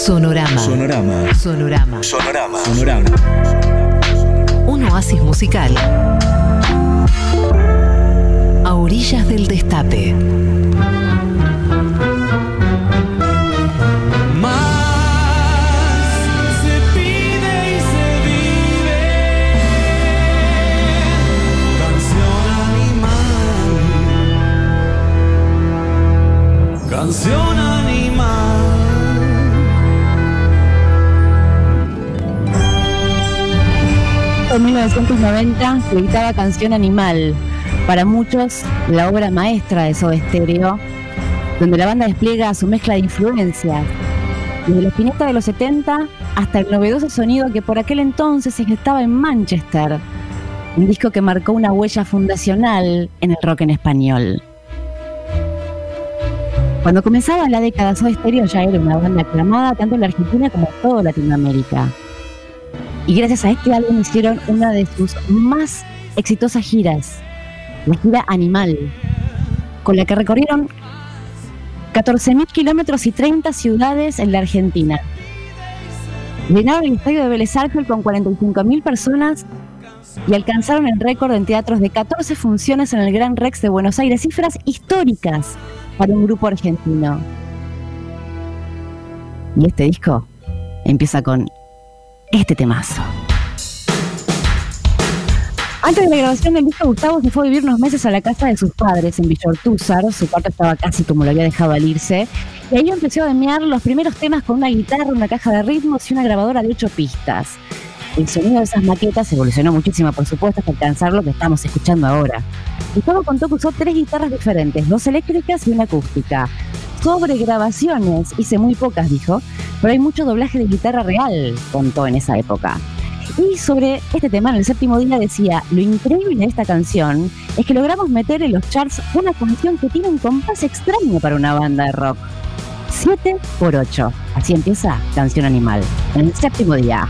Sonorama. Sonorama. Sonorama. Sonorama. Sonorama. Un oasis musical. A orillas del destape. Más se pide y se vive. Canción En 1990 se editaba Canción Animal, para muchos la obra maestra de Soda Stereo, donde la banda despliega su mezcla de influencias, desde la espineta de los 70 hasta el novedoso sonido que por aquel entonces se gestaba en Manchester, un disco que marcó una huella fundacional en el rock en español. Cuando comenzaba la década, Soda Stereo ya era una banda aclamada tanto en la Argentina como en toda Latinoamérica. Y gracias a este álbum hicieron una de sus más exitosas giras, la gira Animal, con la que recorrieron 14.000 kilómetros y 30 ciudades en la Argentina. Llenaron el estadio de Vélez Arfiel con 45.000 personas y alcanzaron el récord en teatros de 14 funciones en el Gran Rex de Buenos Aires, cifras históricas para un grupo argentino. Y este disco empieza con este temazo. Antes de la grabación del disco, Gustavo se fue a vivir unos meses a la casa de sus padres en Villortúzar. Su cuarto estaba casi como lo había dejado al irse. Y ahí empezó a demear los primeros temas con una guitarra, una caja de ritmos y una grabadora de ocho pistas. El sonido de esas maquetas evolucionó muchísimo, por supuesto, hasta alcanzar lo que estamos escuchando ahora. Gustavo contó que usó tres guitarras diferentes, dos eléctricas y una acústica. Sobre grabaciones, hice muy pocas, dijo, pero hay mucho doblaje de guitarra real, contó en esa época. Y sobre este tema, en el séptimo día decía, lo increíble de esta canción es que logramos meter en los charts una canción que tiene un compás extraño para una banda de rock. 7 por 8. Así empieza Canción Animal, en el séptimo día.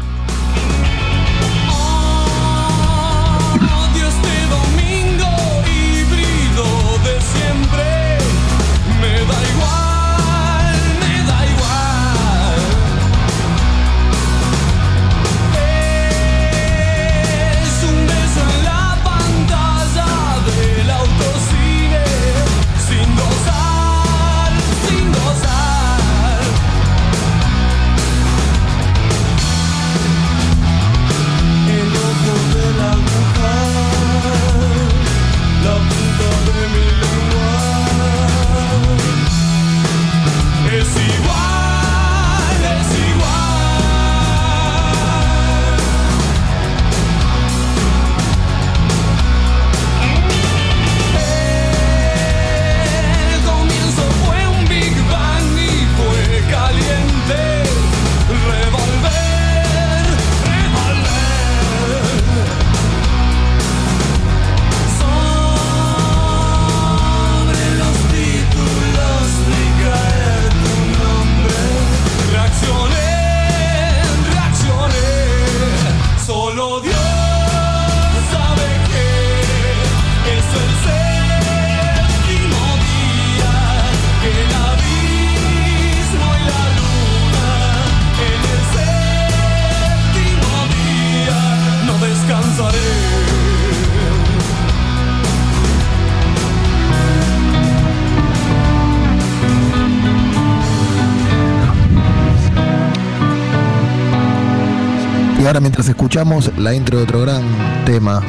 Ahora mientras escuchamos la intro de otro gran tema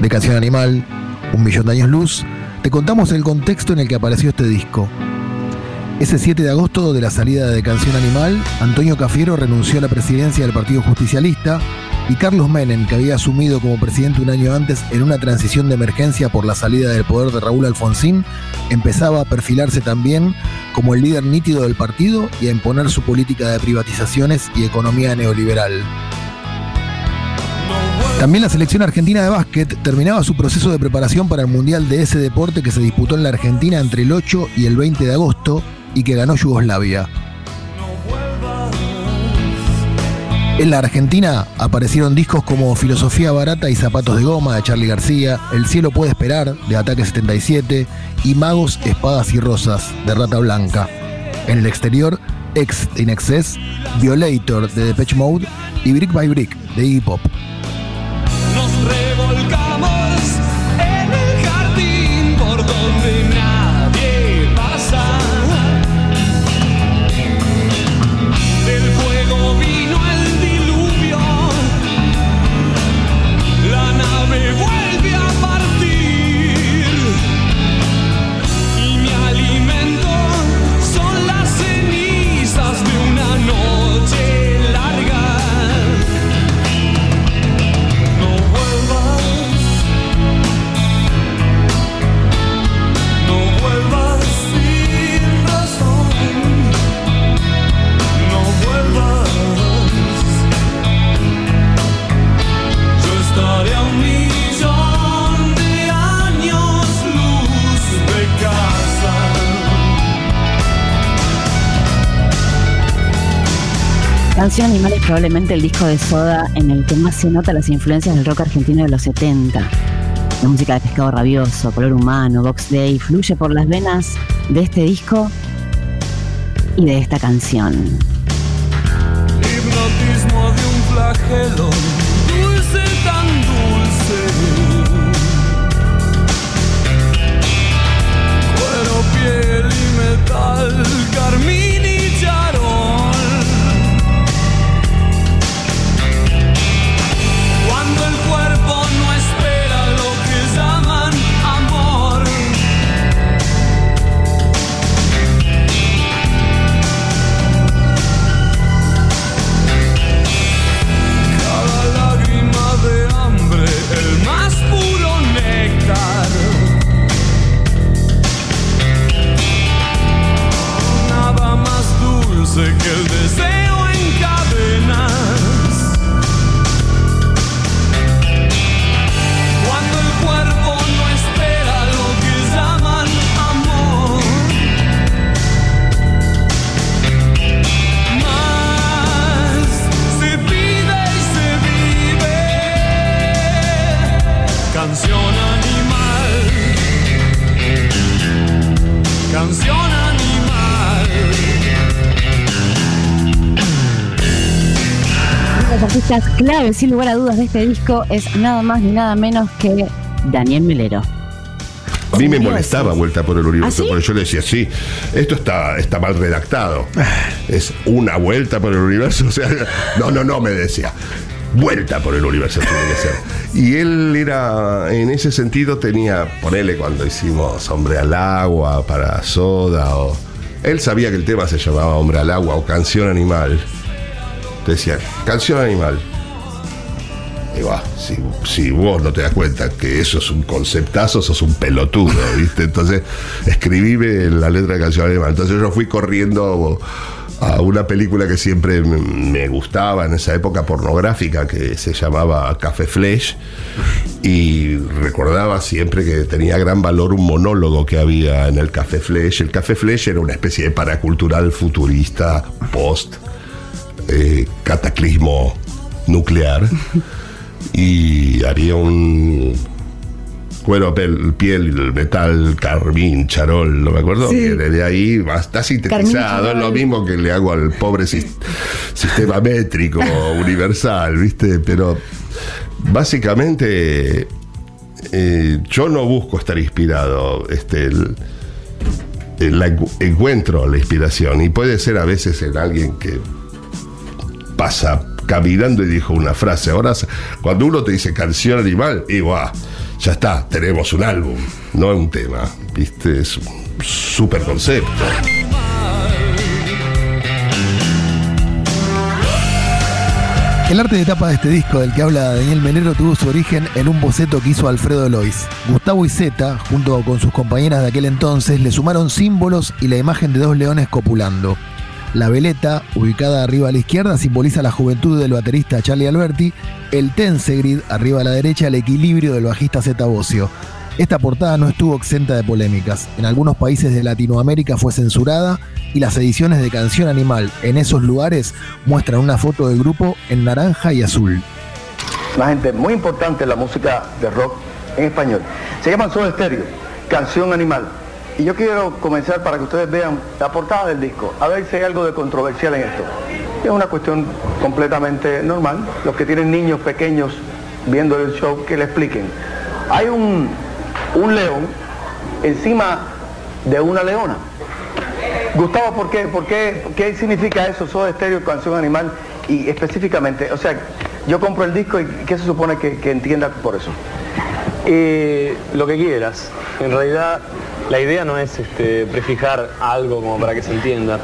de Canción Animal, Un Millón de Años Luz, te contamos el contexto en el que apareció este disco. Ese 7 de agosto de la salida de Canción Animal, Antonio Cafiero renunció a la presidencia del Partido Justicialista y Carlos Menem, que había asumido como presidente un año antes en una transición de emergencia por la salida del poder de Raúl Alfonsín, empezaba a perfilarse también como el líder nítido del partido y a imponer su política de privatizaciones y economía neoliberal. También la selección argentina de básquet terminaba su proceso de preparación para el Mundial de ese deporte que se disputó en la Argentina entre el 8 y el 20 de agosto y que ganó Yugoslavia. En la Argentina aparecieron discos como Filosofía Barata y Zapatos de Goma de Charlie García, El Cielo Puede Esperar de Ataque 77 y Magos, Espadas y Rosas de Rata Blanca. En el exterior, X de Inexcess, Violator de Depeche Mode y Brick by Brick de Iggy Pop. Nos Animal es probablemente el disco de Soda en el que más se nota las influencias del rock argentino de los 70. La música de Pescado Rabioso, Color Humano, Box Day fluye por las venas de este disco y de esta canción. Hipnotismo de un flagelo, dulce tan dulce. Piel y metal, Canción animal. Uno de los artistas clave, sin lugar a dudas, de este disco es nada más ni nada menos que Daniel Melero. A mí me molestaba Vuelta por el Universo, ¿Ah, sí? porque yo le decía, sí, esto está, está mal redactado. Es una vuelta por el universo. O sea, no, no, no, me decía. Vuelta por el universo tiene que ser. Y él era, en ese sentido, tenía, ponele cuando hicimos Hombre al Agua para Soda, o. Él sabía que el tema se llamaba Hombre al Agua o Canción Animal. Decía, Canción Animal. Si, vos no te das cuenta que eso es un conceptazo, sos un pelotudo, ¿viste? Entonces, escribíme la letra de canción animal. Entonces yo fui corriendo a una película que siempre me- me gustaba en esa época pornográfica que se llamaba Café Flesh y recordaba siempre que tenía gran valor un monólogo que había en el Café Flesh. El Café Flesh era una especie de paracultural futurista post eh, cataclismo nuclear y haría un cuero, piel, metal, carmín, charol, no me acuerdo. Sí. De ahí, está sintetizado, es lo mismo que le hago al pobre sis- sistema métrico universal, ¿viste? Pero básicamente eh, yo no busco estar inspirado, este, el- el- la encu- encuentro la inspiración y puede ser a veces en alguien que pasa caminando y dijo una frase. Ahora, cuando uno te dice canción animal, y guau, ya está, tenemos un álbum, no un tema, ¿viste? Es un super concepto. El arte de tapa de este disco del que habla Daniel Melero tuvo su origen en un boceto que hizo Alfredo Lois. Gustavo y Zeta, junto con sus compañeras de aquel entonces, le sumaron símbolos y la imagen de dos leones copulando. La veleta, ubicada arriba a la izquierda, simboliza la juventud del baterista Charlie Alberti. El Tensegrid, arriba a la derecha, el equilibrio del bajista Zeta Bocio. Esta portada no estuvo exenta de polémicas. En algunos países de Latinoamérica fue censurada y las ediciones de Canción Animal en esos lugares muestran una foto del grupo en naranja y azul. una gente muy importante en la música de rock en español. Se llaman Soda Stereo, Canción Animal. Y yo quiero comenzar para que ustedes vean la portada del disco, a ver si hay algo de controversial en esto. Es una cuestión completamente normal. Los que tienen niños pequeños viendo el show, que le expliquen. Hay un, un león encima de una leona. Gustavo, ¿por qué? ¿Por qué? ¿Qué significa eso? Soda estéreo, canción animal y específicamente, o sea, yo compro el disco y ¿qué se supone que, que entienda por eso? Eh, lo que quieras. En realidad, la idea no es este, prefijar algo como para que se entienda.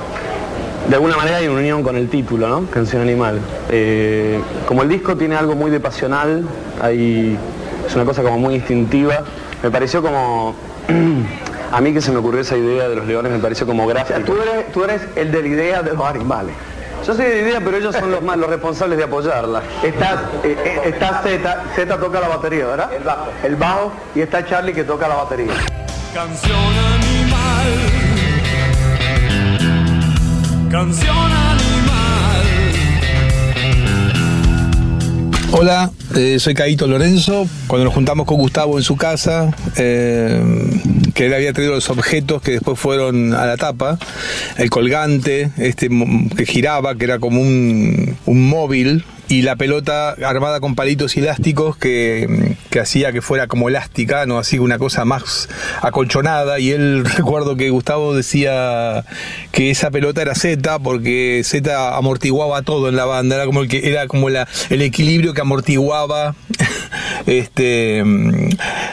De alguna manera hay una unión con el título, ¿no? Canción Animal. Eh, como el disco tiene algo muy de pasional, hay, es una cosa como muy instintiva, me pareció como... A mí que se me ocurrió esa idea de los leones me pareció como eres, tú eres el de la idea de los animales. Yo soy de idea, pero ellos son los más los responsables de apoyarla. Está, eh, eh, está Z, Z toca la batería, ¿verdad? El bajo. El bajo y está Charlie que toca la batería. Canción animal. Canción animal. Hola, eh, soy Caito Lorenzo. Cuando nos juntamos con Gustavo en su casa, eh, él había traído los objetos que después fueron a la tapa, el colgante, este que giraba, que era como un, un móvil, y la pelota armada con palitos elásticos que, que hacía que fuera como elástica, no así una cosa más acolchonada. Y él recuerdo que Gustavo decía que esa pelota era Z porque Z amortiguaba todo en la banda, era como el que era como la, el equilibrio que amortiguaba este mm,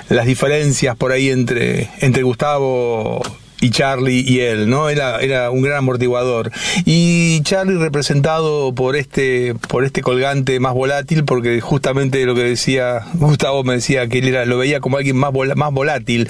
las diferencias por ahí entre, entre Gustavo y Charlie y él, ¿no? Era, era un gran amortiguador. Y Charlie representado por este, por este colgante más volátil, porque justamente lo que decía Gustavo me decía que él era, lo veía como alguien más, vola- más volátil.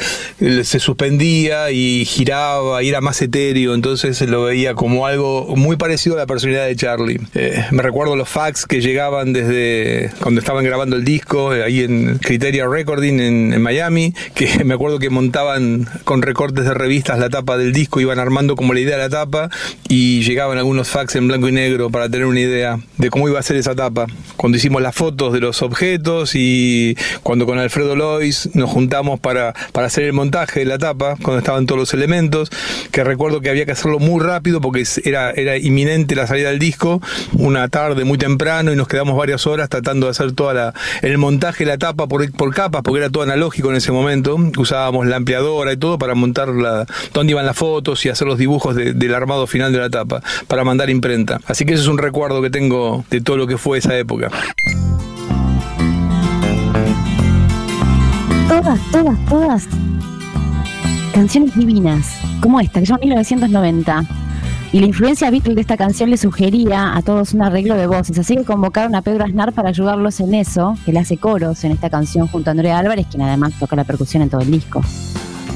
Se suspendía y giraba y era más etéreo, entonces lo veía como algo muy parecido a la personalidad de Charlie. Eh, me recuerdo los fax que llegaban desde cuando estaban grabando el disco, eh, ahí en Criteria Recording en, en Miami, que me acuerdo que montaban con recortes de revistas la tapa del disco, iban armando como la idea de la tapa y llegaban algunos fax en blanco y negro para tener una idea de cómo iba a ser esa tapa. Cuando hicimos las fotos de los objetos y cuando con Alfredo Lois nos juntamos para, para hacer el montaje de la tapa, cuando estaban todos los elementos, que recuerdo que había que hacerlo muy rápido porque era, era inminente la salida del disco, una tarde muy temprano y nos quedamos varias horas tratando de hacer toda el montaje de la tapa por, por capas, porque era todo analógico en ese momento, usábamos la ampliadora y todo para montar la, dónde iban las fotos y hacer los dibujos de- del armado final de la tapa, para mandar imprenta. Así que ese es un recuerdo que tengo de todo lo que fue esa época. Todas, todas, todas. Canciones divinas, como esta, que se llama 1990. Y la influencia Beatle de esta canción le sugería a todos un arreglo de voces, así que convocaron a Pedro Aznar para ayudarlos en eso, que le hace coros en esta canción junto a Andrea Álvarez, quien además toca la percusión en todo el disco.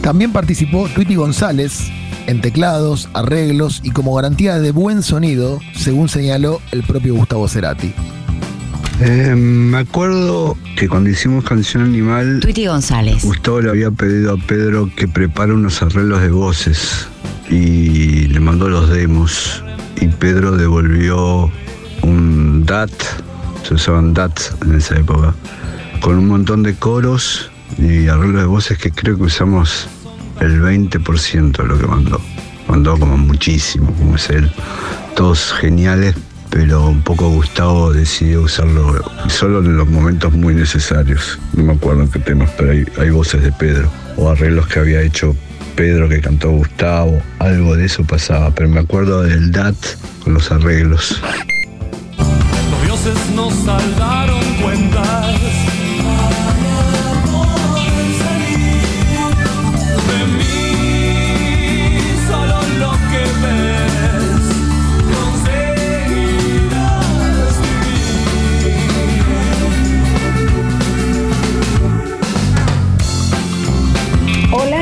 También participó Tweety González en teclados, arreglos y como garantía de buen sonido, según señaló el propio Gustavo Cerati. Eh, me acuerdo que cuando hicimos Canción Animal, Tweety González. Gustavo le había pedido a Pedro que prepare unos arreglos de voces y le mandó los demos. Y Pedro devolvió un DAT, se usaban DAT en esa época, con un montón de coros y arreglos de voces que creo que usamos el 20% de lo que mandó. Mandó como muchísimo, como es él. Todos geniales, pero un poco Gustavo decidió usarlo solo en los momentos muy necesarios. No me acuerdo en qué temas, pero hay, hay voces de Pedro o arreglos que había hecho Pedro que cantó Gustavo, algo de eso pasaba, pero me acuerdo del DAT con los arreglos. Los dioses nos saldaron cuentas.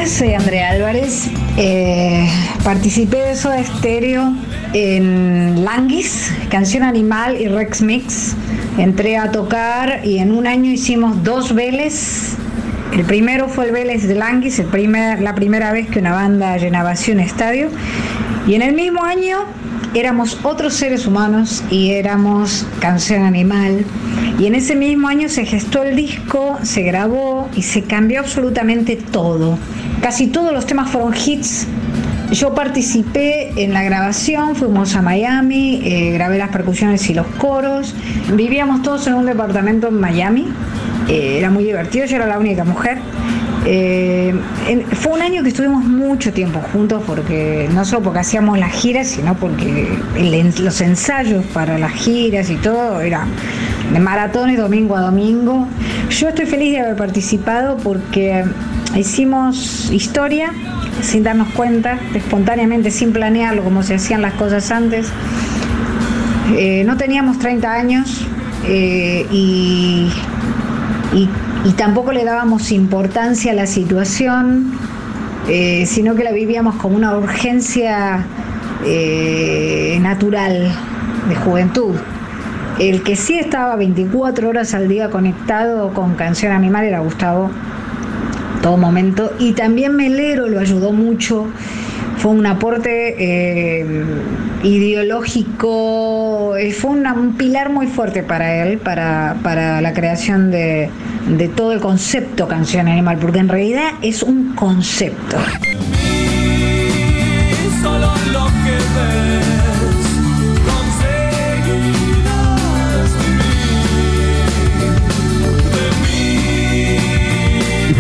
Soy Andrea Álvarez. Eh, participé de Soda Stereo en Languis, Canción Animal y Rex Mix. Entré a tocar y en un año hicimos dos Vélez. El primero fue el Vélez de Languis, la primera vez que una banda llenaba así un estadio. Y en el mismo año éramos otros seres humanos y éramos canción animal. Y en ese mismo año se gestó el disco, se grabó y se cambió absolutamente todo. Casi todos los temas fueron hits. Yo participé en la grabación, fuimos a Miami, eh, grabé las percusiones y los coros. Vivíamos todos en un departamento en Miami. Eh, era muy divertido, yo era la única mujer. Eh, fue un año que estuvimos mucho tiempo juntos, porque no solo porque hacíamos las giras, sino porque los ensayos para las giras y todo era de maratones domingo a domingo. Yo estoy feliz de haber participado porque hicimos historia sin darnos cuenta, espontáneamente, sin planearlo, como se hacían las cosas antes. Eh, no teníamos 30 años eh, y, y- y tampoco le dábamos importancia a la situación, eh, sino que la vivíamos como una urgencia eh, natural de juventud. El que sí estaba 24 horas al día conectado con Canción Animal era Gustavo, todo momento. Y también Melero lo ayudó mucho. Fue un aporte eh, ideológico, eh, fue un pilar muy fuerte para él, para, para la creación de, de todo el concepto Canción Animal, porque en realidad es un concepto.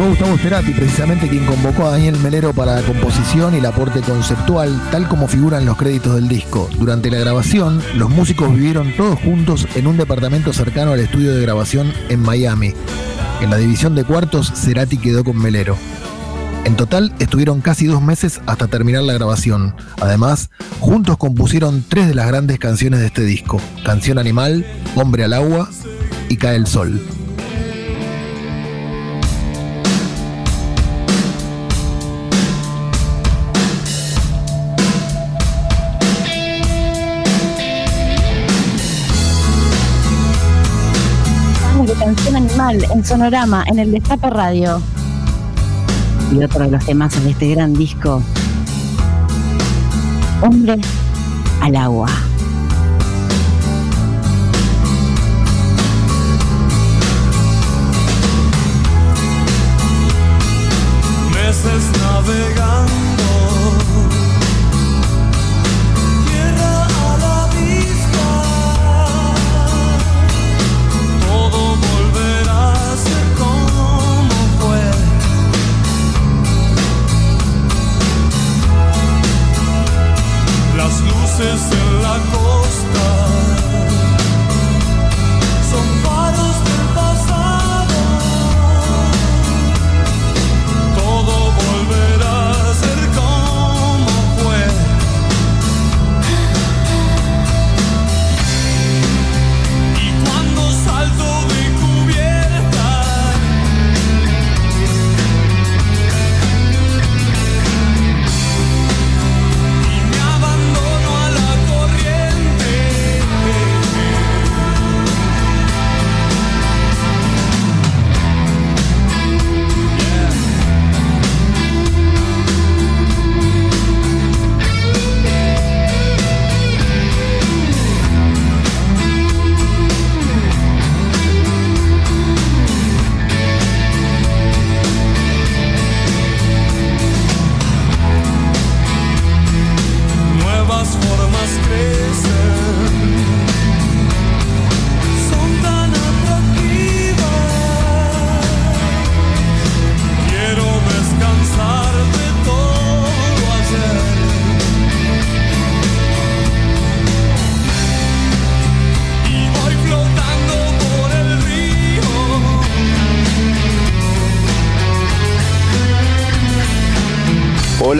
Fue Gustavo Cerati precisamente quien convocó a Daniel Melero para la composición y el aporte conceptual, tal como figuran los créditos del disco. Durante la grabación, los músicos vivieron todos juntos en un departamento cercano al estudio de grabación en Miami. En la división de cuartos, Cerati quedó con Melero. En total estuvieron casi dos meses hasta terminar la grabación. Además, juntos compusieron tres de las grandes canciones de este disco: Canción Animal, Hombre al Agua y Cae el Sol. Animal en Sonorama, en el Destape Radio. Y otro de los temas de este gran disco. Hombre al agua. meses navegando.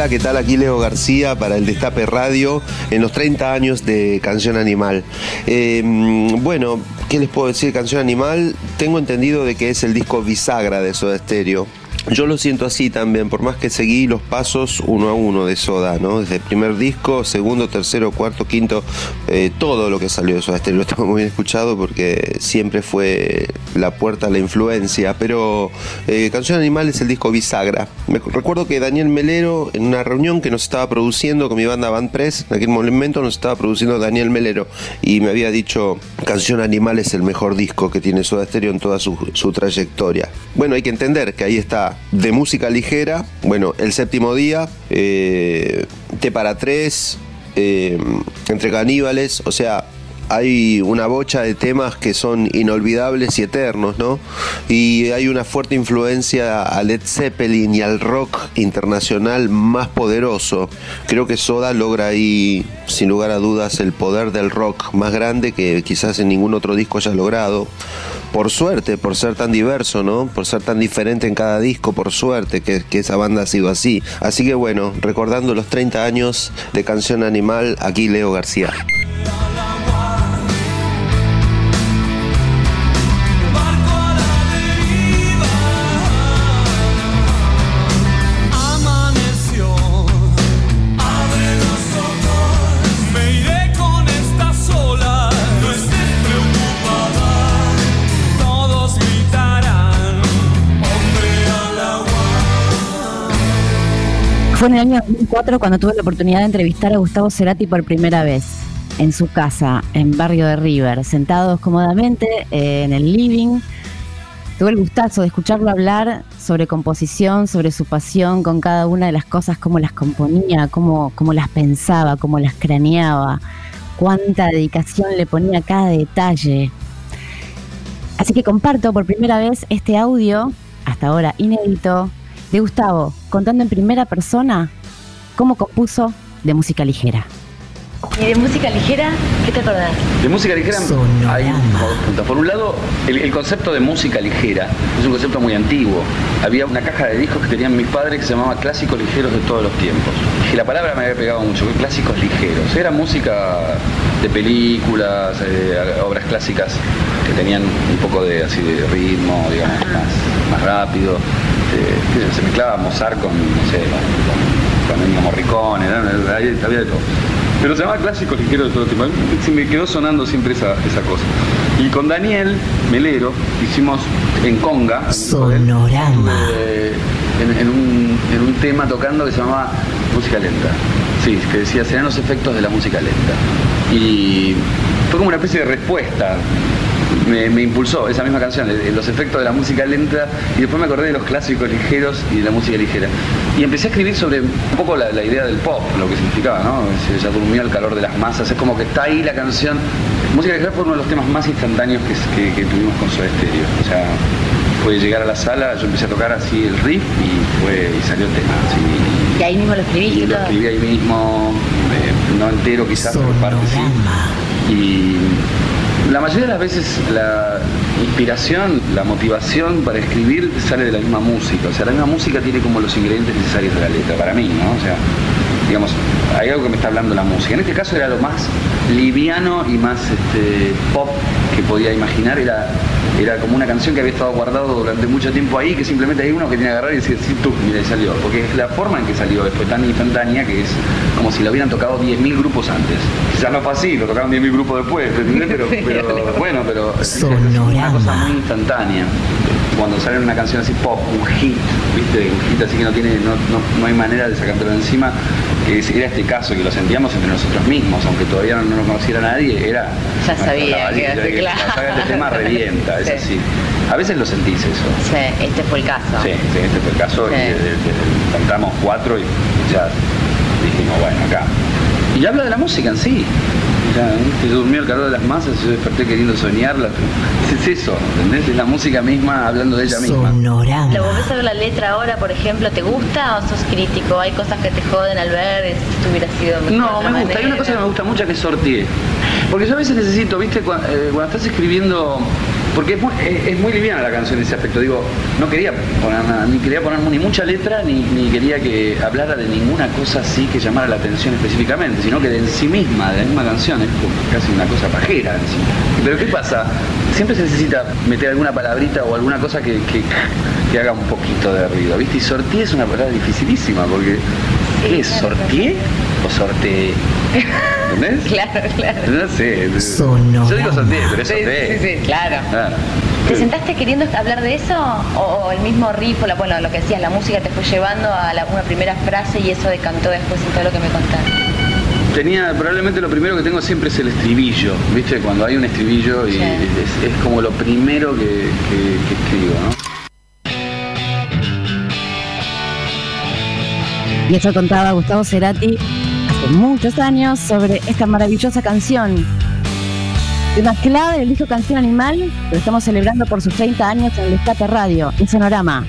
¿Qué tal? Aquí Leo García para el Destape Radio en los 30 años de Canción Animal. Eh, bueno, ¿qué les puedo decir? Canción Animal, tengo entendido de que es el disco bisagra de Soda Stereo. Yo lo siento así también, por más que seguí los pasos uno a uno de Soda, ¿no? Desde el primer disco, segundo, tercero, cuarto, quinto, eh, todo lo que salió de Soda Stereo lo tengo muy bien escuchado porque siempre fue la puerta a la influencia. Pero eh, Canción Animal es el disco bisagra. Me recuerdo que Daniel Melero, en una reunión que nos estaba produciendo con mi banda Band Press, en aquel momento nos estaba produciendo Daniel Melero y me había dicho: Canción Animal es el mejor disco que tiene Soda Stereo en toda su, su trayectoria. Bueno, hay que entender que ahí está de música ligera, bueno, El Séptimo Día, eh, para Tres, eh, Entre Caníbales, o sea, hay una bocha de temas que son inolvidables y eternos, ¿no? Y hay una fuerte influencia a Led Zeppelin y al rock internacional más poderoso. Creo que Soda logra ahí, sin lugar a dudas, el poder del rock más grande que quizás en ningún otro disco haya logrado. Por suerte, por ser tan diverso, ¿no? Por ser tan diferente en cada disco, por suerte que, que esa banda ha sido así. Así que bueno, recordando los 30 años de Canción Animal, aquí Leo García. Fue en el año 2004 cuando tuve la oportunidad de entrevistar a Gustavo Cerati por primera vez en su casa, en Barrio de River, sentados cómodamente eh, en el living. Tuve el gustazo de escucharlo hablar sobre composición, sobre su pasión con cada una de las cosas, cómo las componía, cómo, cómo las pensaba, cómo las craneaba, cuánta dedicación le ponía a cada detalle. Así que comparto por primera vez este audio, hasta ahora inédito, de Gustavo, contando en primera persona cómo compuso de música ligera. ¿Y de música ligera? ¿Qué te acordás? De música ligera hay dos puntos. Por un lado, el, el concepto de música ligera es un concepto muy antiguo. Había una caja de discos que tenían mis padres que se llamaba Clásicos Ligeros de todos los tiempos. Y la palabra me había pegado mucho, que clásicos ligeros. Era música de películas, eh, obras clásicas que tenían un poco de así de ritmo, digamos, más, más rápido. Se mezclaba Mozart con, no sé, con, con Ennio Morricone, había, de todo. Pero se llamaba clásico ligero de todo tipo. Se me quedó sonando siempre esa, esa cosa. Y con Daniel Melero hicimos en Conga. Sonorama. eh, en, en un, en un tema tocando que se llamaba Música Lenta. Sí, que decía, serán los efectos de la música lenta. Y fue como una especie de respuesta. Me, me impulsó esa misma canción, los efectos de la música lenta, y después me acordé de los clásicos ligeros y de la música ligera. Y empecé a escribir sobre un poco la, la idea del pop, lo que significaba, ¿no? Se ya durmió el calor de las masas, es como que está ahí la canción. Música ligera fue uno de los temas más instantáneos que, que- que tuvimos con Soda Stereo. O sea, fue llegar a la sala, yo empecé a tocar así el riff y fue y salió el tema. así. Y ahí mismo lo escribiste Y lo todo. escribí ahí mismo, eh, no entero quizás, pero parte sí. Y la mayoría de las veces la inspiración, la motivación para escribir sale de la misma música. O sea, la misma música tiene como los ingredientes necesarios de la letra, para mí, ¿no? O sea, digamos, hay algo que me está hablando la música. En este caso era lo más liviano y más este, pop que podía imaginar. Era, era como una canción que había estado guardado durante mucho tiempo ahí, que simplemente hay uno que tiene que agarrar y decir, sí, tú, mira, y salió. Porque la forma en que salió fue tan instantánea que es como si lo hubieran tocado 10.000 grupos antes. Quizás no fue así, lo tocaron 10.000 grupos después, ¿entendés? Pero, pero bueno, pero es una cosa muy instantánea. Cuando sale una canción así pop, un hit, ¿viste? Un hit así que no tiene, no, no, no hay manera de sacártelo encima, que era este caso, que lo sentíamos entre nosotros mismos, aunque todavía no, lo conociera nadie, era Ya sabía que iba a ser que claro. este tema revienta, es Sí. así. A veces lo sentís eso. Sí, este fue el caso. Sí, sí, este fue el caso. Sí. Y, cantamos cuatro y ya dijimos, bueno, acá. Y habla de la música en sí. Ya, ¿eh? se durmió el calor de las masas, yo desperté queriendo soñarla. Es eso, ¿entendés? Es la música misma hablando de ella misma. ¿Lo volvés a ver la letra ahora, por ejemplo? ¿Te gusta o sos crítico? ¿Hay cosas que te joden al ver? Si esto hubiera sido mejor No, me gusta. Hay una cosa que me gusta mucho que es sortier. Porque yo a veces necesito, viste, eh, cuando, estás escribiendo. Porque es muy, es, es muy liviana la canción en ese aspecto. Digo, no quería poner nada, ni quería poner ni mucha letra, ni, ni quería que hablara de ninguna cosa así que llamara la atención específicamente, sino que de en sí misma, de la misma canción, es como casi una cosa pajera en sí. Pero ¿qué pasa? Siempre se necesita meter alguna palabrita o alguna cosa que, que, que haga un poquito de ruido, ¿viste? Y sortié es una palabra dificilísima porque ¿qué es? ¿Sortié o sorteé? ¿Entendés? Claro, claro. No sé. Yo digo sorteé, pero es Sí, sorteé. sí, sí, claro. Claro. ¿Te sentaste queriendo hablar de eso? ¿O, o el mismo riff, o la, bueno, lo que decías, la música te fue llevando a la- una primera frase y eso decantó después en todo lo que me contaste? Tenía, probablemente lo primero que tengo siempre es el estribillo, ¿viste? Cuando hay un estribillo y Sí. es, es como lo primero que, que- que escribo, ¿no? Y eso contaba Gustavo Cerati muchos años sobre esta maravillosa canción. Tema clave del disco Canción Animal, lo estamos celebrando por sus 30 años en el Escape Radio, en Sonorama.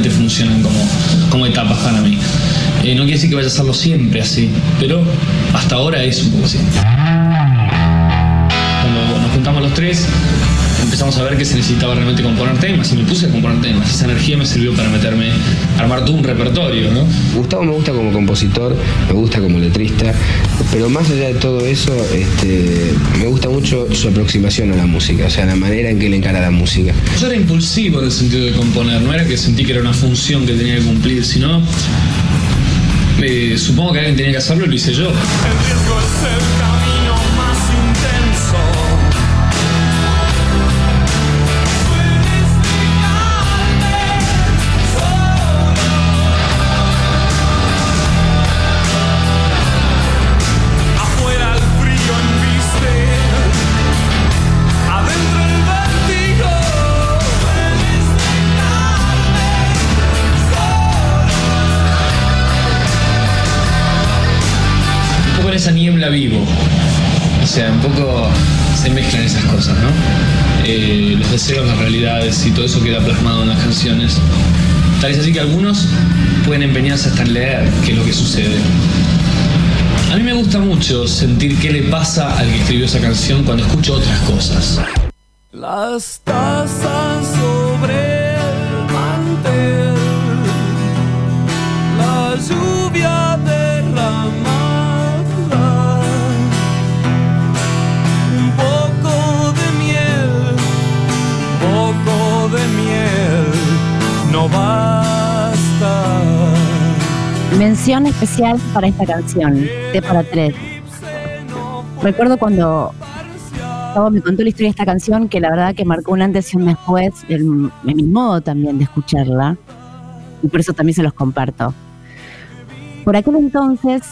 Decididamente funcionan como, como etapas para mí. Eh, no quiere decir que vaya a hacerlo siempre así, pero hasta ahora es un poco así. Necesitaba realmente componer temas y me puse a componer temas. Esa energía me sirvió para meterme, armar todo un repertorio, ¿no? Gustavo me gusta como compositor, me gusta como letrista, pero más allá de todo eso, este, me gusta mucho su aproximación a la música, o sea, la manera en que él encara la música. Yo era impulsivo en el sentido de componer, no era que sentí que era una función que tenía que cumplir, sino eh, supongo que alguien tenía que hacerlo y lo hice yo. El sea, un poco se mezclan esas cosas, ¿no? Eh, los deseos, las realidades y todo eso queda plasmado en las canciones. Tal es así que algunos pueden empeñarse hasta en leer qué es lo que sucede. A mí me gusta mucho sentir qué le pasa al que escribió esa canción cuando escucho otras cosas. Las tazas Especial para esta canción, T para tres. Recuerdo cuando me contó la historia de esta canción, que la verdad que marcó un antes y un después en, en mi modo también de escucharla. Y por eso también se los comparto. Por aquel entonces,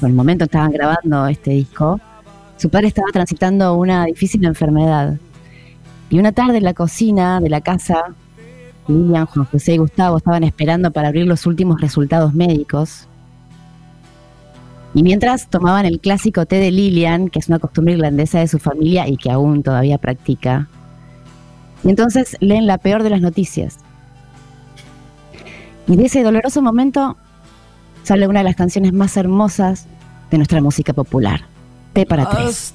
por el momento estaban grabando este disco, su padre estaba transitando una difícil enfermedad. Y una tarde en la cocina de la casa Lilian, Juan José y Gustavo estaban esperando para abrir los últimos resultados médicos. Y mientras tomaban el clásico té de Lilian, que es una costumbre irlandesa de su familia y que aún todavía practica. Y entonces leen la peor de las noticias. Y de ese doloroso momento sale una de las canciones más hermosas de nuestra música popular. Té para tres.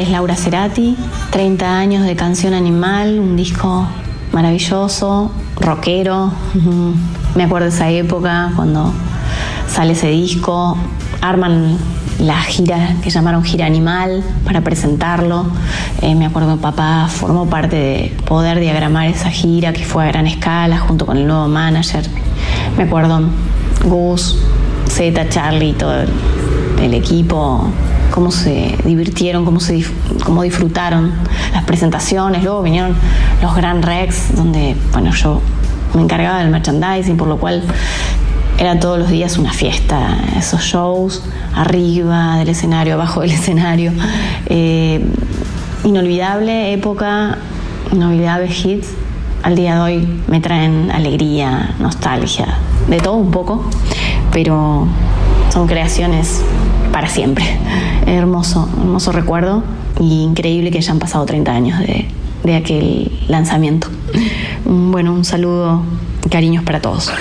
Es Laura Cerati, 30 años de Canción Animal, un disco maravilloso, rockero, me acuerdo de esa época cuando sale ese disco, arman la gira que llamaron Gira Animal para presentarlo, Eh, me acuerdo que papá formó parte de poder diagramar esa gira que fue a gran escala junto con el nuevo manager, me acuerdo Gus, Z, Charlie, todo el equipo, cómo se divirtieron, cómo, se cómo disfrutaron las presentaciones. Luego vinieron los Grand Rex, donde bueno, yo me encargaba del merchandising, por lo cual era todos los días una fiesta. Esos shows, arriba del escenario, abajo del escenario. Eh, inolvidable época, inolvidables hits. al día de hoy me traen alegría, nostalgia, de todo un poco, pero son creaciones para siempre. Hermoso, hermoso recuerdo y increíble que hayan pasado 30 años de, de aquel lanzamiento. Bueno, un saludo, cariños para todos.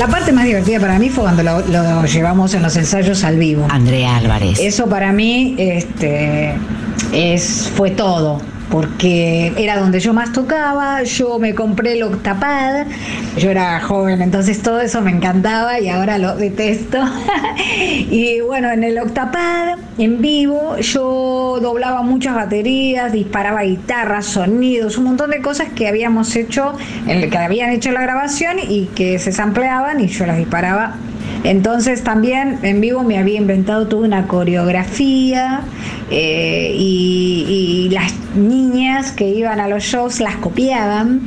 La parte más divertida para mí fue cuando lo, lo llevamos en los ensayos al vivo. Andrea Álvarez. Eso para mí este, es, fue todo. Porque era donde yo más tocaba, yo me compré el octapad, yo era joven, entonces todo eso me encantaba y ahora lo detesto. y bueno, en el octapad, en vivo, yo doblaba muchas baterías, disparaba guitarras, sonidos, un montón de cosas que habíamos hecho, que habían hecho la grabación y que se sampleaban y yo las disparaba entonces también en vivo me había inventado toda una coreografía eh, y, las niñas que iban a los shows las copiaban.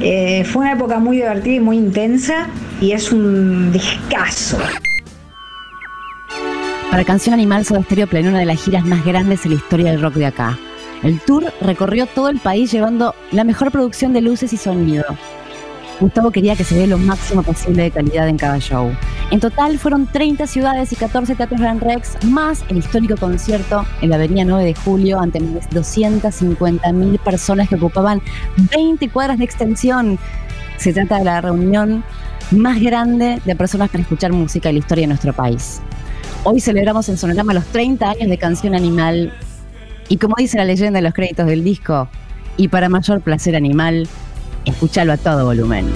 Eh, fue una época muy divertida y muy intensa y es un discazo. Para Canción Animal, Soda Stereo planeó una de las giras más grandes en la historia del rock de acá. El tour recorrió todo el país llevando la mejor producción de luces y sonido. Gustavo quería que se dé lo máximo posible de calidad en cada show. En total fueron 30 ciudades y 14 teatros Gran Rex, más el histórico concierto en la avenida 9 de julio ante más de 250.000 personas que ocupaban 20 cuadras de extensión. Se trata de la reunión más grande de personas para escuchar música en la historia de nuestro país. Hoy celebramos en Sonorama los 30 años de Canción Animal y como dice la leyenda en los créditos del disco, y para mayor placer animal, escúchalo a todo volumen.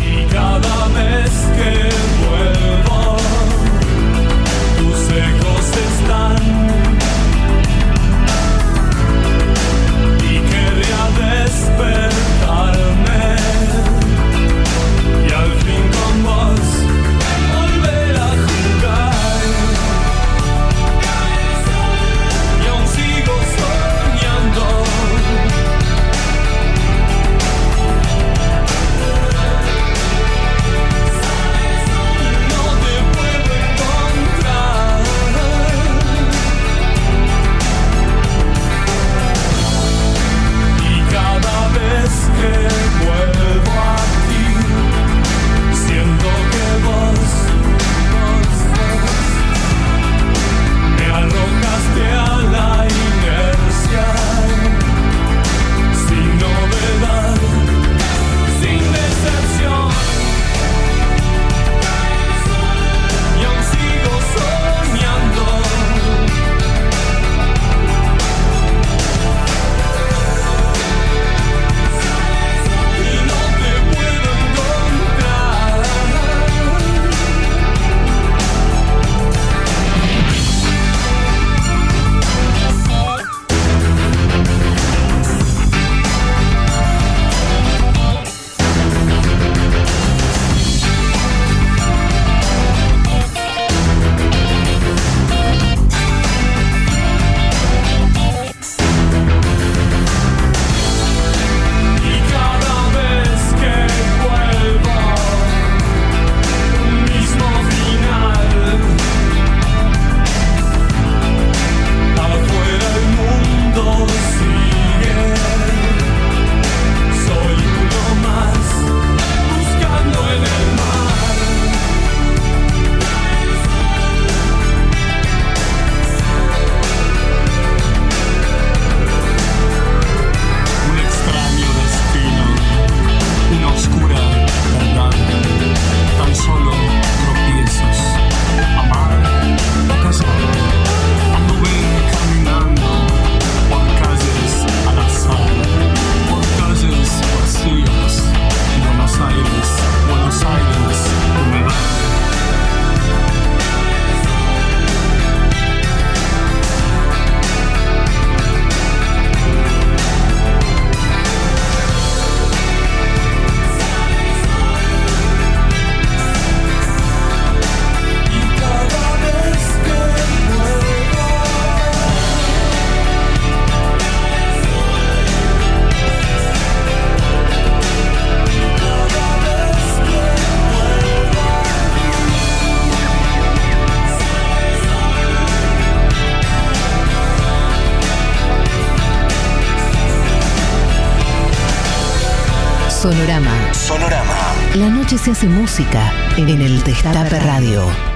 Hace música en el Destape Radio.